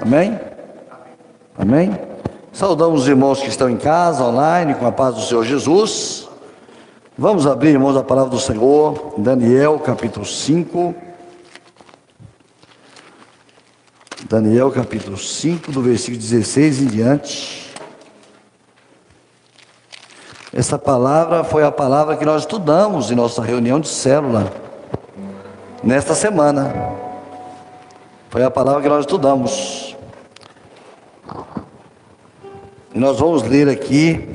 Amém? Amém? Saudamos os irmãos que estão em casa, online, com a paz do Senhor Jesus. Vamos abrir, irmãos, a palavra do Senhor, Daniel capítulo 5. Daniel capítulo 5, do versículo 16 em diante. Essa palavra foi a palavra que nós estudamos em nossa reunião de célula, nesta semana. Foi a palavra que nós estudamos. E nós vamos ler aqui,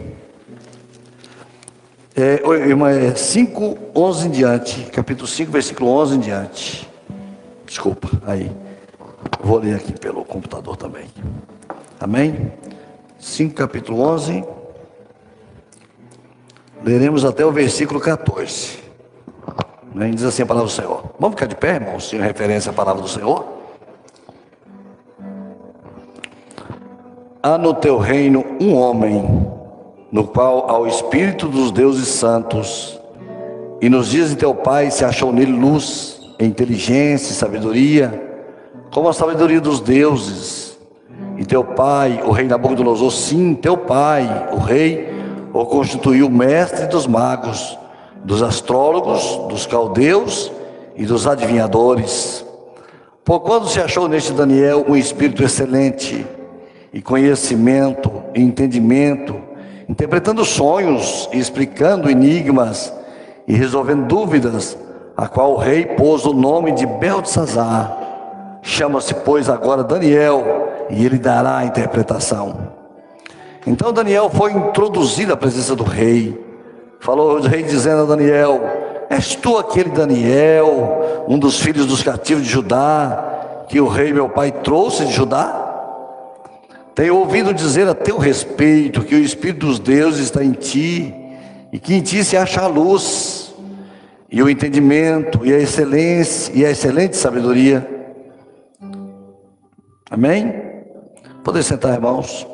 é, é 5, 11 em diante, capítulo 5, versículo 11 em diante. Desculpa, aí. Vou ler aqui pelo computador também. Amém? 5, capítulo 11. Leremos até o versículo 14. Né? Diz assim a palavra do Senhor. Vamos ficar de pé, irmãos, em referência à palavra do Senhor? Há no teu reino um homem, no qual há o Espírito dos deuses santos, e nos dias de teu pai se achou nele luz, inteligência e sabedoria, como a sabedoria dos deuses. E teu pai, o rei Nabucodonosor, sim, teu pai, o rei, o constituiu mestre dos magos, dos astrólogos, dos caldeus e dos adivinhadores. Por quando se achou neste Daniel um espírito excelente, e conhecimento e entendimento, interpretando sonhos e explicando enigmas e resolvendo dúvidas, a qual o rei pôs o nome de Beltesazar. Chama-se, pois, agora Daniel, e ele dará a interpretação. Então Daniel foi introduzido à presença do rei. Falou o rei dizendo a Daniel: És tu aquele Daniel, um dos filhos dos cativos de Judá, que o rei meu pai trouxe de Judá? Tenho ouvido dizer a teu respeito que o Espírito dos deuses está em ti, e que em ti se acha a luz, e o entendimento, e a excelência, e a excelente sabedoria. Amém? Poder sentar, irmãos.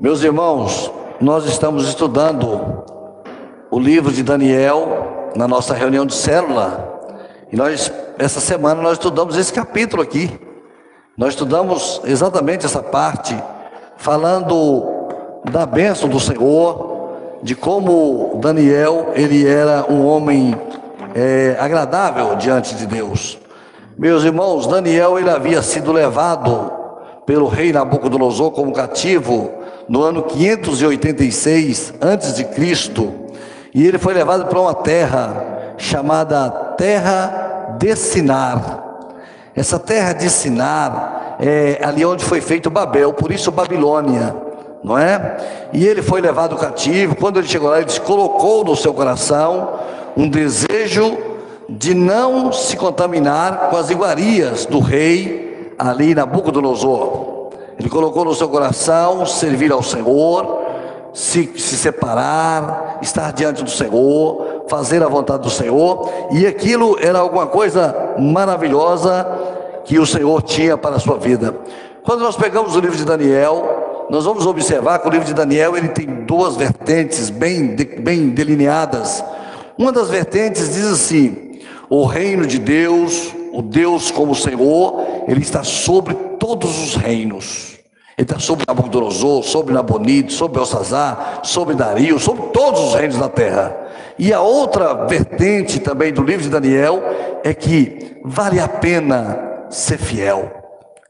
Meus irmãos, nós estamos estudando o livro de Daniel na nossa reunião de célula. E nós, essa semana, nós estudamos esse capítulo aqui. Nós estudamos exatamente essa parte, falando da bênção do Senhor, de como Daniel ele era um homem é, agradável diante de Deus. Meus irmãos, Daniel ele havia sido levado pelo rei Nabucodonosor como cativo no ano 586 antes de Cristo, e ele foi levado para uma terra chamada Terra de Sinar. Essa terra de Sinar é ali onde foi feito Babel, por isso Babilônia, não é? E ele foi levado cativo. Quando ele chegou lá, ele colocou no seu coração um desejo de não se contaminar com as iguarias do rei ali Nabucodonosor. Ele colocou no seu coração servir ao Senhor, se, se separar, estar diante do Senhor, fazer a vontade do Senhor, e aquilo era alguma coisa maravilhosa que o Senhor tinha para a sua vida. Quando nós pegamos o livro de Daniel, nós vamos observar que o livro de Daniel ele tem duas vertentes bem, bem delineadas. Uma das vertentes diz assim: o reino de Deus, o Deus como Senhor, ele está sobre todos os reinos. Está sobre Nabucodonosor, sobre Nabonide, sobre Belsazar, sobre Dario, sobre todos os reinos da terra. E a outra vertente também do livro de Daniel é que vale a pena ser fiel.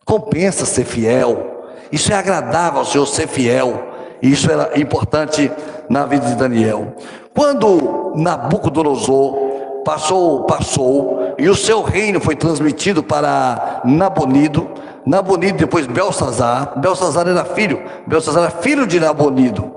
Compensa ser fiel. Isso é agradável ao Senhor ser fiel. E isso era importante na vida de Daniel. Quando Nabucodonosor passou, passou, e o seu reino foi transmitido para Nabonido, Nabonido depois Belsazar, Belsazar era filho, Belsazar era filho de Nabonido,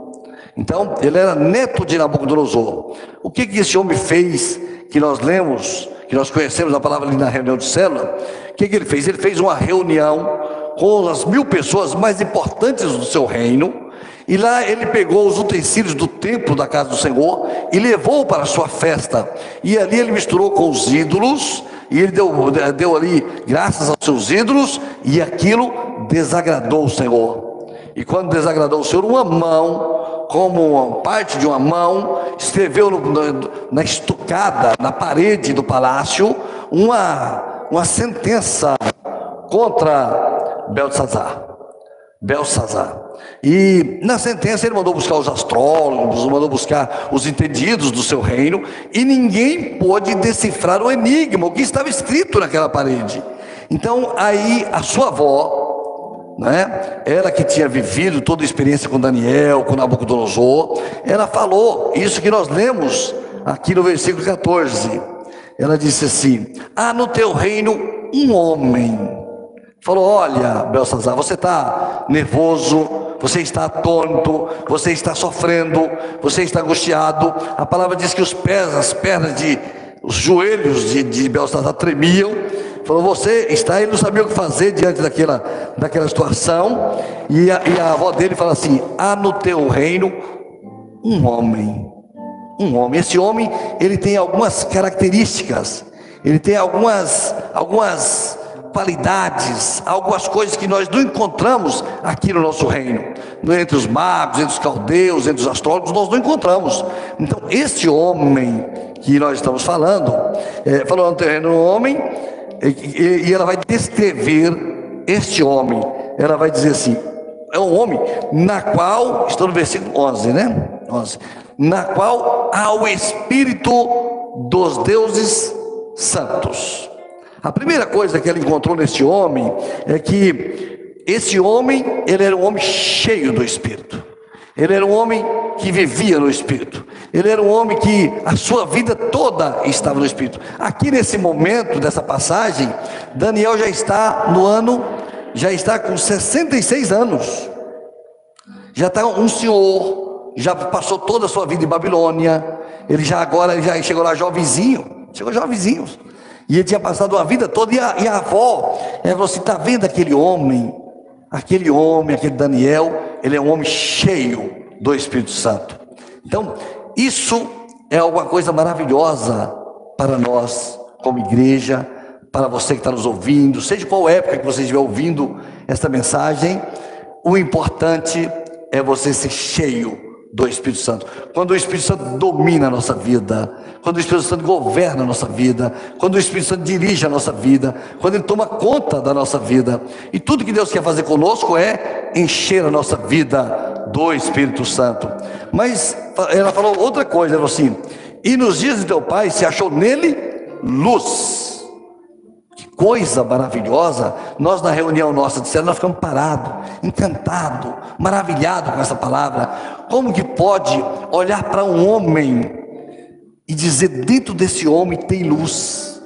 então ele era neto de Nabucodonosor. O que, que esse homem fez, que nós lemos, que nós conhecemos a palavra ali na reunião de célula, o que, que ele fez? Ele fez uma reunião com as mil pessoas mais importantes do seu reino, e lá ele pegou os utensílios do templo da casa do Senhor e levou para a sua festa. E ali ele misturou com os ídolos, e ele deu, deu ali graças aos seus ídolos, e aquilo desagradou o Senhor. E quando desagradou o Senhor, uma mão, como uma parte de uma mão, escreveu no, na, na estucada, na parede do palácio, uma, uma sentença contra Belsazar. Belsazar. E na sentença ele mandou buscar os astrólogos, mandou buscar os entendidos do seu reino, e ninguém pôde decifrar o enigma, o que estava escrito naquela parede. Então aí a sua avó, né, ela que tinha vivido toda a experiência com Daniel, com Nabucodonosor, ela falou isso que nós lemos aqui no versículo 14. Ela disse assim: Há no teu reino um homem Falou: Olha, Belsazar, você está nervoso, você está atônito, você está sofrendo, você está angustiado. A palavra diz que os pés, as pernas de, os joelhos de, de Belsazar tremiam. Falou: Você está, ele não sabia o que fazer diante daquela, daquela situação. E a, e a avó dele fala assim: Há no teu reino um homem. Um homem. Esse homem, ele tem algumas características, ele tem algumas, algumas qualidades, algumas coisas que nós não encontramos aqui no nosso reino. Entre os magos, entre os caldeus, entre os astrólogos, nós não encontramos. Então, este homem que nós estamos falando, é, falando no terreno do homem, e, e ela vai descrever este homem. Ela vai dizer assim: é um homem na qual, estou no versículo 11, né? 11. Na qual há o Espírito dos deuses santos. A primeira coisa que ela encontrou nesse homem é que esse homem, ele era um homem cheio do Espírito. Ele era um homem que vivia no Espírito. Ele era um homem que a sua vida toda estava no Espírito. Aqui nesse momento dessa passagem, Daniel já está no ano, já está com 66 anos. Já está um senhor, já passou toda a sua vida em Babilônia. Ele já agora já chegou lá jovenzinho, chegou jovenzinho. E ele tinha passado a vida toda, e a, e a avó, ela falou assim: está vendo aquele homem? Aquele homem, aquele Daniel, ele é um homem cheio do Espírito Santo. Então, isso é alguma coisa maravilhosa para nós, como igreja, para você que está nos ouvindo, seja qual época que você estiver ouvindo esta mensagem, o importante é você ser cheio do Espírito Santo. Quando o Espírito Santo domina a nossa vida, quando o Espírito Santo governa a nossa vida, quando o Espírito Santo dirige a nossa vida, quando ele toma conta da nossa vida. E tudo que Deus quer fazer conosco é encher a nossa vida do Espírito Santo. Mas ela falou outra coisa, ela falou assim: "E nos dias de teu pai se achou nele luz" coisa maravilhosa, nós na reunião nossa de nós ficamos parados, encantados, maravilhados com essa palavra. Como que pode olhar para um homem e dizer dentro desse homem tem luz?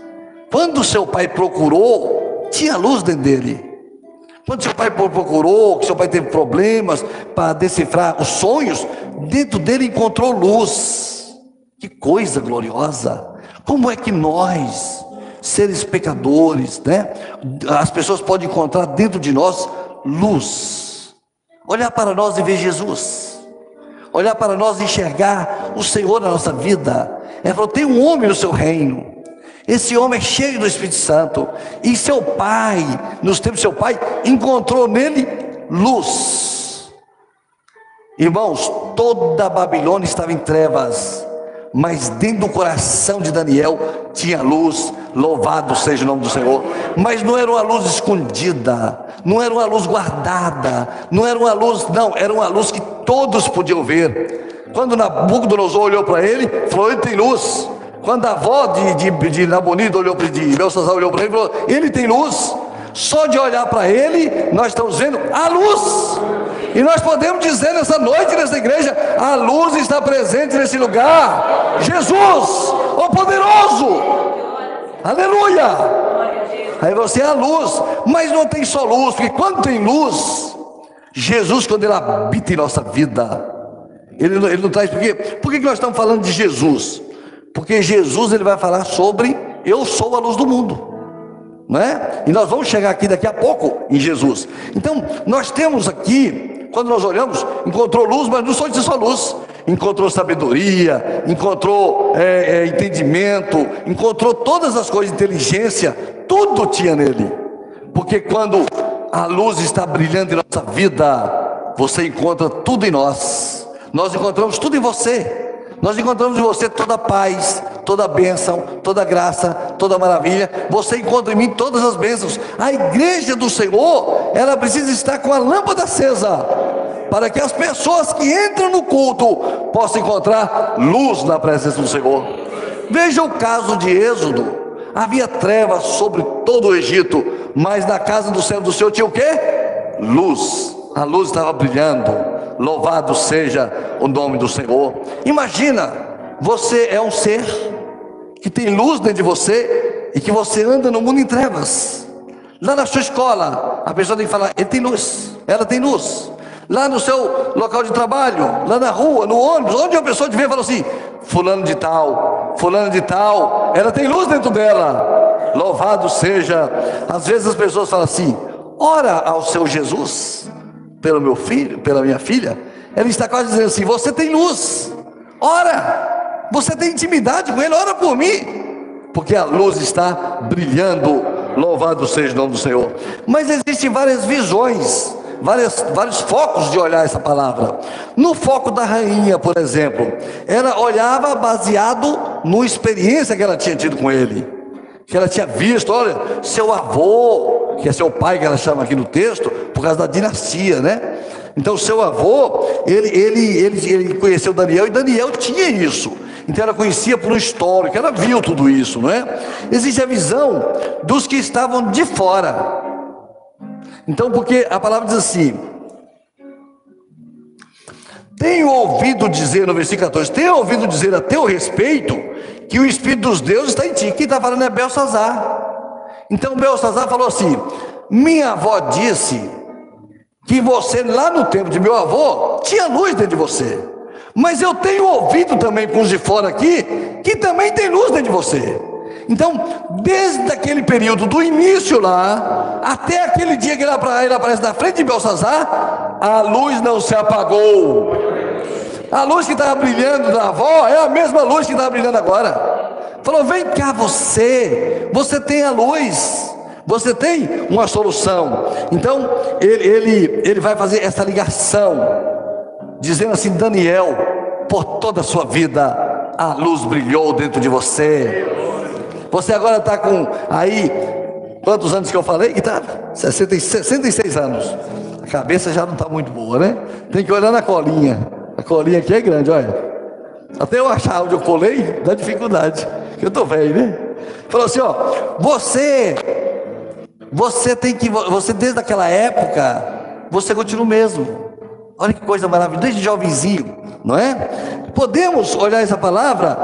Quando seu pai procurou, tinha luz dentro dele. Quando seu pai procurou, que seu pai teve problemas para decifrar os sonhos, dentro dele encontrou luz. Que coisa gloriosa! Como é que nós seres pecadores, né? As pessoas podem encontrar dentro de nós luz. Olhar para nós e ver Jesus. Olhar para nós e enxergar o Senhor na nossa vida. Ele falou: tem um homem no seu reino. Esse homem é cheio do Espírito Santo. E seu pai, nos tempos do seu pai, encontrou nele luz. Irmãos, toda a Babilônia estava em trevas mas dentro do coração de Daniel tinha luz, louvado seja o nome do Senhor, mas não era uma luz escondida, não era uma luz guardada, não era uma luz, não, era uma luz que todos podiam ver. Quando Nabucodonosor olhou para ele, falou: Ele tem luz. Quando a avó de, de, de olhou para de Belsazar olhou para ele, falou: Ele tem luz. Só de olhar para ele, nós estamos vendo a luz. E nós podemos dizer nessa noite, nessa igreja, a luz está presente nesse lugar. Jesus, o poderoso. Aleluia. Aí você é a luz, mas não tem só luz, porque quando tem luz, Jesus, quando ele habita em nossa vida, ele, ele não traz, por quê? Por que nós estamos falando de Jesus? Porque Jesus ele vai falar sobre eu sou a luz do mundo não é? E nós vamos chegar aqui daqui a pouco em Jesus. Então, nós temos aqui, quando nós olhamos, encontrou luz, mas não só de só luz, encontrou sabedoria, encontrou é, é, entendimento, encontrou todas as coisas, inteligência, tudo tinha nele. Porque quando a luz está brilhando em nossa vida, você encontra tudo em nós. Nós encontramos tudo em você. Nós encontramos em você toda paz, toda bênção, toda graça, toda maravilha, você encontra em mim todas as bênçãos. A igreja do Senhor, ela precisa estar com a lâmpada acesa, para que as pessoas que entram no culto possam encontrar luz na presença do Senhor. Veja o caso de Êxodo. Havia trevas sobre todo o Egito, mas na casa do céu do Senhor tinha o quê? Luz. A luz estava brilhando. Louvado seja o nome do Senhor. Imagina, você é um ser que tem luz dentro de você e que você anda no mundo em trevas. Lá na sua escola, a pessoa tem que falar: ele tem luz, ela tem luz. Lá no seu local de trabalho, lá na rua, no ônibus, onde a pessoa te vê e fala assim: Fulano de Tal, Fulano de Tal, ela tem luz dentro dela. Louvado seja. Às vezes as pessoas falam assim: Ora ao seu Jesus, pelo meu filho, pela minha filha. Ela está quase dizendo assim: Você tem luz, ora, você tem intimidade com Ele, ora por mim, porque a luz está brilhando. Louvado seja o nome do Senhor. Mas existem várias visões várias, vários focos de olhar essa palavra. No foco da rainha, por exemplo, ela olhava baseado numa experiência que ela tinha tido com ele, que ela tinha visto, olha, seu avô, que é seu pai, que ela chama aqui no texto, causa da dinastia, né? Então, seu avô, ele, ele, ele, ele conheceu Daniel e Daniel tinha isso. Então, ela conhecia por um histórico, ela viu tudo isso, não é? Existe a visão dos que estavam de fora. Então, porque a palavra diz assim: Tenho ouvido dizer, no versículo 14, tenho ouvido dizer a teu respeito que o Espírito dos deuses está em ti. Quem está falando é Belsazar. Então Belsazar falou assim: Minha avó disse que você, lá no tempo de meu avô, tinha luz dentro de você. Mas eu tenho ouvido também com os de fora aqui, que também tem luz dentro de você. Então, desde aquele período, do início lá, até aquele dia que ele aparece na frente de Belsazar, a luz não se apagou. A luz que estava brilhando na avó é a mesma luz que estava brilhando agora. Falou: vem cá, você, você tem a luz, você tem uma solução. Então, ele, ele, ele vai fazer essa ligação, dizendo assim: Daniel, por toda a sua vida, a luz brilhou dentro de você. Você agora está com aí, quantos anos que eu falei? Que está 66 anos. A cabeça já não está muito boa, né? Tem que olhar na colinha. A colinha aqui é grande, olha. Até eu achar onde eu colei, dá dificuldade. Eu estou velho, né? Falou assim, ó, você, você tem que, você desde aquela época, você continua o mesmo. Olha que coisa maravilhosa, desde jovenzinho, não é? Podemos olhar essa palavra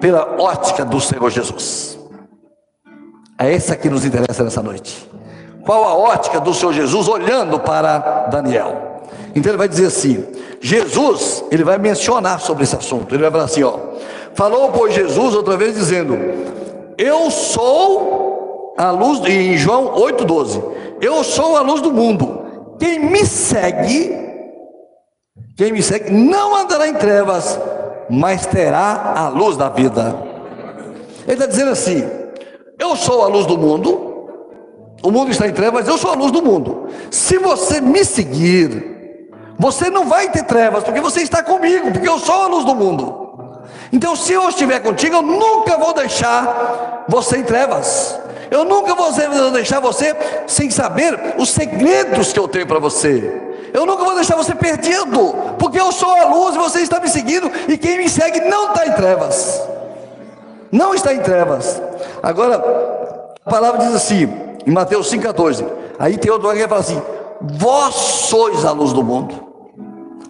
pela ótica do Senhor Jesus. É essa que nos interessa nessa noite. Qual a ótica do Senhor Jesus olhando para Daniel? Então ele vai dizer assim: Jesus, ele vai mencionar sobre esse assunto. Ele vai falar assim: ó, falou pois Jesus outra vez dizendo: Eu sou a luz, em João 8,12: Eu sou a luz do mundo. Quem me segue, quem me segue, não andará em trevas, mas terá a luz da vida. Ele está dizendo assim: Eu sou a luz do mundo, o mundo está em trevas, eu sou a luz do mundo. Se você me seguir, você não vai ter trevas, porque você está comigo, porque eu sou a luz do mundo. Então, se eu estiver contigo, eu nunca vou deixar você em trevas. Eu nunca vou deixar você sem saber os segredos que eu tenho para você. Eu nunca vou deixar você perdido, porque eu sou a luz e você está me seguindo, e quem me segue não está em trevas. Não está em trevas. Agora, a palavra diz assim, em Mateus 5,14. Aí tem outro que fala assim: Vós sois a luz do mundo.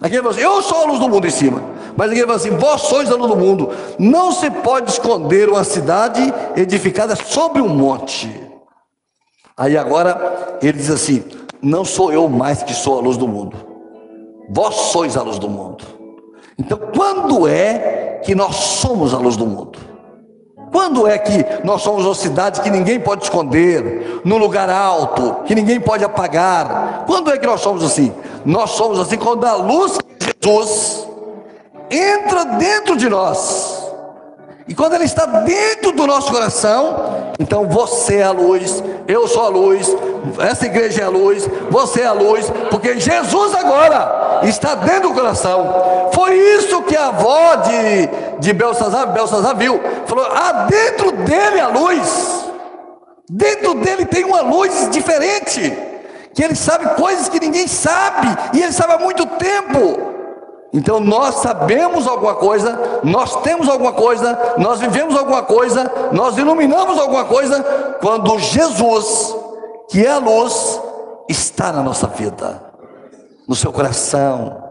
Aqui ele fala assim: Eu sou a luz do mundo em cima. Mas ele fala assim: Vós sois a luz do mundo. Não se pode esconder uma cidade edificada sobre um monte. Aí agora ele diz assim: não sou eu mais que sou a luz do mundo. Vós sois a luz do mundo. Então, quando é que nós somos a luz do mundo? Quando é que nós somos uma cidade que ninguém pode esconder, num lugar alto, que ninguém pode apagar? Quando é que nós somos assim? Nós somos assim quando a luz de Jesus entra dentro de nós. E quando ela está dentro do nosso coração, então você é a luz, eu sou a luz, essa igreja é a luz, você é a luz, porque Jesus agora está dentro do coração. Foi isso que a avó de, de Belsazar, Belsazar viu, falou: há dentro dele a luz, dentro dele tem uma luz diferente, que ele sabe coisas que ninguém sabe, e ele sabe há muito tempo. Então nós sabemos alguma coisa, nós temos alguma coisa, nós vivemos alguma coisa, nós iluminamos alguma coisa, quando Jesus, que é a luz, está na nossa vida, no seu coração,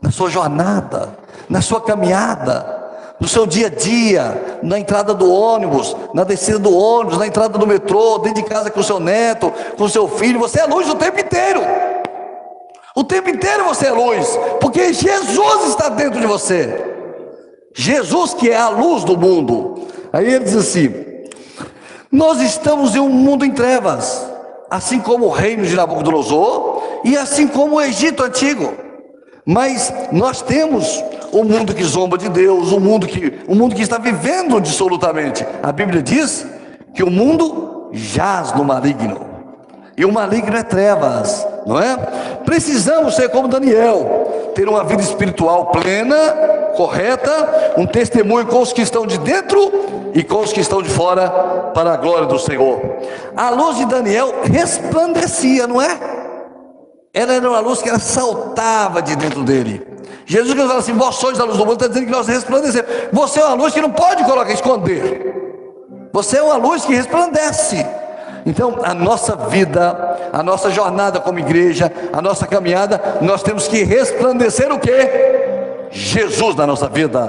na sua jornada, na sua caminhada, no seu dia a dia, na entrada do ônibus, na descida do ônibus, na entrada do metrô, dentro de casa com o seu neto, com o seu filho, você é luz o tempo inteiro. O tempo inteiro você é luz, porque Jesus está dentro de você. Jesus que é a luz do mundo. Aí ele diz assim: Nós estamos em um mundo em trevas, assim como o reino de Nabucodonosor e assim como o Egito antigo. Mas nós temos o mundo que zomba de Deus, o mundo que, o mundo que está vivendo dissolutamente. A Bíblia diz que o mundo jaz no maligno. E o maligno é trevas, não é? Precisamos ser como Daniel, ter uma vida espiritual plena, correta, um testemunho com os que estão de dentro e com os que estão de fora, para a glória do Senhor. A luz de Daniel resplandecia, não é? Ela era uma luz que ela saltava de dentro dele. Jesus que fala assim: Vós sois a luz do mundo, está dizendo que nós resplandecemos. Você é uma luz que não pode colocar esconder. Você é uma luz que resplandece. Então, a nossa vida, a nossa jornada como igreja, a nossa caminhada, nós temos que resplandecer o que? Jesus na nossa vida,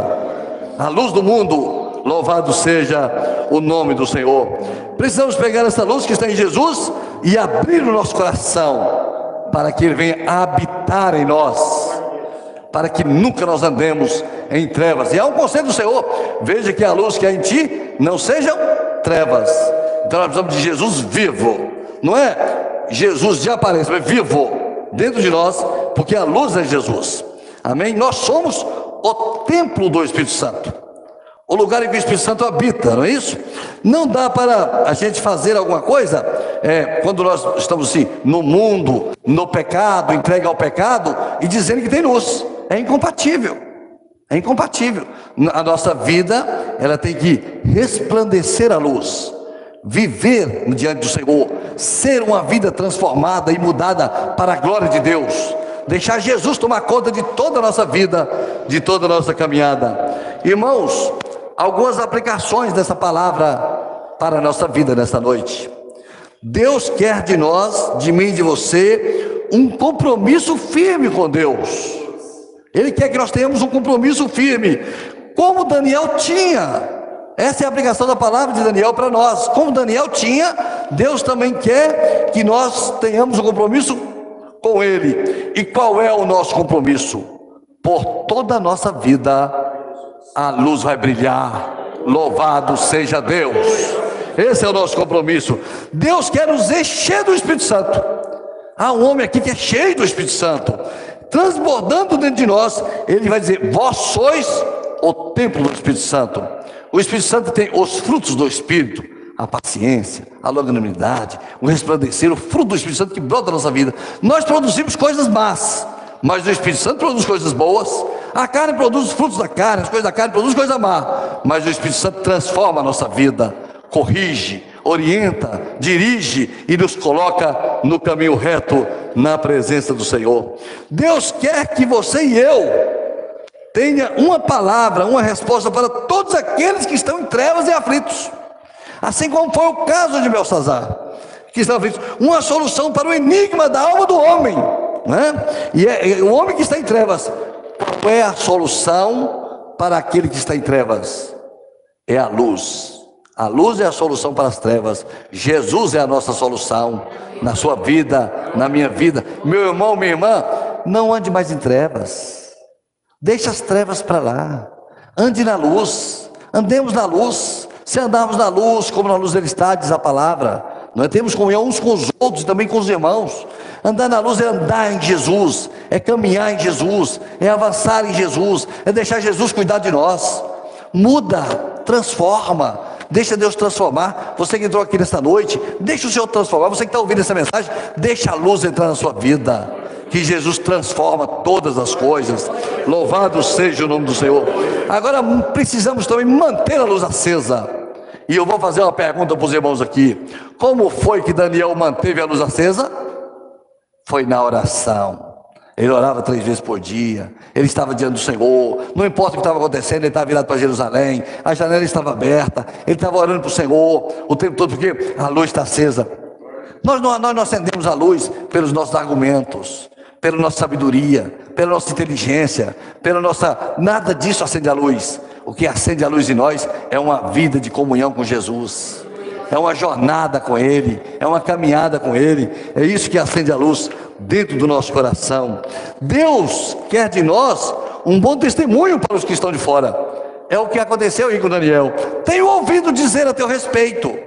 a luz do mundo. Louvado seja o nome do Senhor. Precisamos pegar essa luz que está em Jesus e abrir o nosso coração para que Ele venha habitar em nós, para que nunca nós andemos em trevas. E há um conselho do Senhor: veja que a luz que há em ti não sejam trevas então nós precisamos de Jesus vivo, não é Jesus de aparência, mas vivo dentro de nós, porque a luz é Jesus. Amém? Nós somos o templo do Espírito Santo. O lugar em que o Espírito Santo habita, não é isso? Não dá para a gente fazer alguma coisa é, quando nós estamos assim, no mundo, no pecado, entregue ao pecado e dizendo que tem luz. É incompatível. É incompatível. A nossa vida, ela tem que resplandecer a luz viver diante do Senhor, ser uma vida transformada e mudada para a glória de Deus, deixar Jesus tomar conta de toda a nossa vida, de toda a nossa caminhada. Irmãos, algumas aplicações dessa palavra para a nossa vida nesta noite. Deus quer de nós, de mim e de você, um compromisso firme com Deus. Ele quer que nós tenhamos um compromisso firme, como Daniel tinha. Essa é a aplicação da palavra de Daniel para nós. Como Daniel tinha, Deus também quer que nós tenhamos um compromisso com Ele. E qual é o nosso compromisso? Por toda a nossa vida, a luz vai brilhar. Louvado seja Deus. Esse é o nosso compromisso. Deus quer nos encher do Espírito Santo. Há um homem aqui que é cheio do Espírito Santo, transbordando dentro de nós. Ele vai dizer: Vós sois o templo do Espírito Santo. O Espírito Santo tem os frutos do Espírito, a paciência, a longanimidade, o resplandecer, o fruto do Espírito Santo que brota da nossa vida. Nós produzimos coisas más, mas o Espírito Santo produz coisas boas. A carne produz os frutos da carne, as coisas da carne produzem coisa má, mas o Espírito Santo transforma a nossa vida, corrige, orienta, dirige e nos coloca no caminho reto na presença do Senhor. Deus quer que você e eu tenha uma palavra, uma resposta para todos aqueles que estão em trevas e aflitos. Assim como foi o caso de Belsazar, que estão aflitos. Uma solução para o enigma da alma do homem. Né? E é, é, o homem que está em trevas. Qual é a solução para aquele que está em trevas? É a luz. A luz é a solução para as trevas. Jesus é a nossa solução na sua vida, na minha vida. Meu irmão, minha irmã, não ande mais em trevas. Deixe as trevas para lá. Ande na luz. Andemos na luz. Se andarmos na luz, como na luz dele está, diz a palavra. Nós temos comunhão uns com os outros também com os irmãos. Andar na luz é andar em Jesus, é caminhar em Jesus, é avançar em Jesus, é deixar Jesus cuidar de nós. Muda, transforma, deixa Deus transformar. Você que entrou aqui nesta noite, deixa o Senhor transformar. Você que está ouvindo essa mensagem, deixa a luz entrar na sua vida que Jesus transforma todas as coisas. Louvado seja o nome do Senhor. Agora precisamos também manter a luz acesa. E eu vou fazer uma pergunta para os irmãos aqui: como foi que Daniel manteve a luz acesa? Foi na oração. Ele orava três vezes por dia, ele estava diante do Senhor, não importa o que estava acontecendo, ele estava virado para Jerusalém, a janela estava aberta, ele estava orando para o Senhor o tempo todo, porque a luz está acesa. Nós não, nós não acendemos a luz pelos nossos argumentos, pela nossa sabedoria, pela nossa inteligência, pela nossa. Nada disso acende a luz. O que acende a luz em nós é uma vida de comunhão com Jesus, é uma jornada com Ele, é uma caminhada com Ele, é isso que acende a luz dentro do nosso coração. Deus quer de nós um bom testemunho para os que estão de fora. É o que aconteceu aí com Daniel. Tenho ouvido dizer a teu respeito.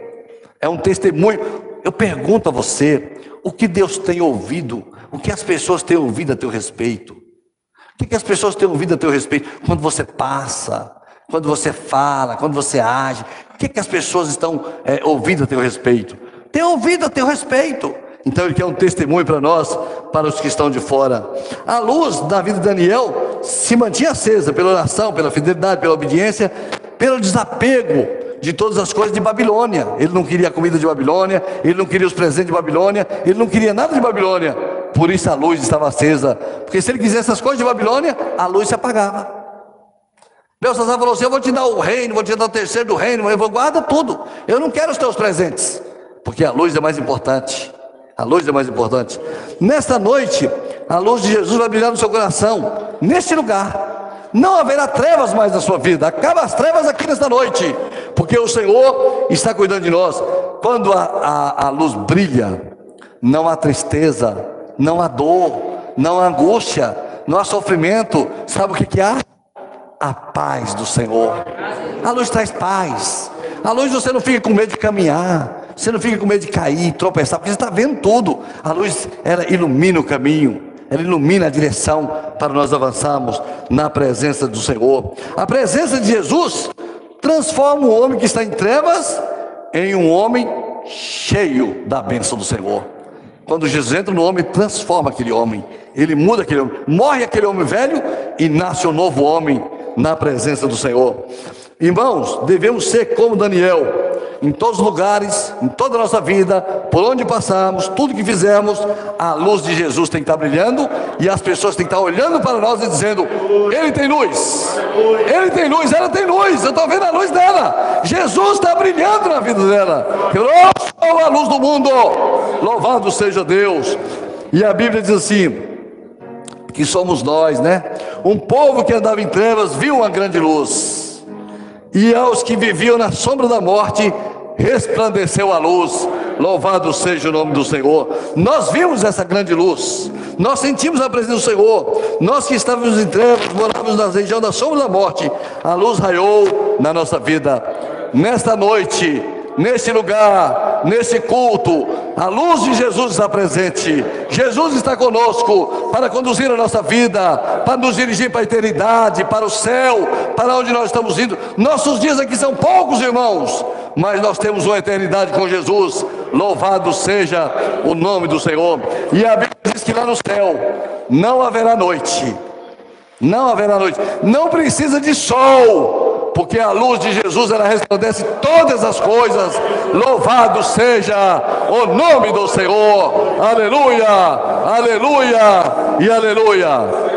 É um testemunho. Eu pergunto a você: o que Deus tem ouvido? O que as pessoas têm ouvido a teu respeito? O que, as pessoas têm ouvido a teu respeito? Quando você passa, quando você fala, quando você age, o que, que as pessoas estão é, ouvindo a teu respeito? Tem ouvido a teu respeito. Então ele quer um testemunho para nós, para os que estão de fora. A luz da vida de Daniel se mantinha acesa pela oração, pela fidelidade, pela obediência, pelo desapego de todas as coisas de Babilônia. Ele não queria a comida de Babilônia, ele não queria os presentes de Babilônia, ele não queria nada de Babilônia. Por isso a luz estava acesa. Porque se ele quisesse as coisas de Babilônia, a luz se apagava. Belsazar falou assim: Eu vou te dar o reino, vou te dar o terceiro do reino, eu vou guarda tudo. Eu não quero os teus presentes, porque a luz é mais importante. A luz é mais importante. Nesta noite, a luz de Jesus vai brilhar no seu coração, neste lugar. Não haverá trevas mais na sua vida. Acaba as trevas aqui nesta noite, porque o Senhor está cuidando de nós. Quando a, a, a luz brilha, não há tristeza, não há dor, não há angústia, não há sofrimento. Sabe o que, que há? A paz do Senhor. A luz traz paz. A luz você não fica com medo de caminhar. Você não fica com medo de cair, tropeçar, porque você está vendo tudo. A luz, ela ilumina o caminho, ela ilumina a direção para nós avançarmos na presença do Senhor. A presença de Jesus transforma o homem que está em trevas em um homem cheio da bênção do Senhor. Quando Jesus entra no homem, transforma aquele homem, ele muda aquele homem, morre aquele homem velho e nasce um novo homem na presença do Senhor. Irmãos, devemos ser como Daniel, em todos os lugares, em toda a nossa vida, por onde passamos, tudo que fizemos, a luz de Jesus tem que estar brilhando e as pessoas têm que estar olhando para nós e dizendo: Ele tem luz, Ele tem luz, ela tem luz, eu estou vendo a luz dela. Jesus está brilhando na vida dela. Eu sou a luz do mundo, louvado seja Deus. E a Bíblia diz assim: que somos nós, né? Um povo que andava em trevas viu uma grande luz e aos que viviam na sombra da morte resplandeceu a luz. Louvado seja o nome do Senhor. Nós vimos essa grande luz, nós sentimos a presença do Senhor. Nós que estávamos em trevas, morávamos na região da sombra da morte, a luz raiou na nossa vida. Nesta noite, nesse lugar, nesse culto, a luz de Jesus está presente. Jesus está conosco para conduzir a nossa vida, para nos dirigir para a eternidade, para o céu, para onde nós estamos indo. Nossos dias aqui são poucos, irmãos, mas nós temos uma eternidade com Jesus. Louvado seja o nome do Senhor. E a Bíblia diz que lá no céu não haverá noite. Não haverá noite. Não precisa de sol porque a luz de Jesus ela resplandece todas as coisas. Louvado seja o nome do Senhor. Aleluia, aleluia e aleluia.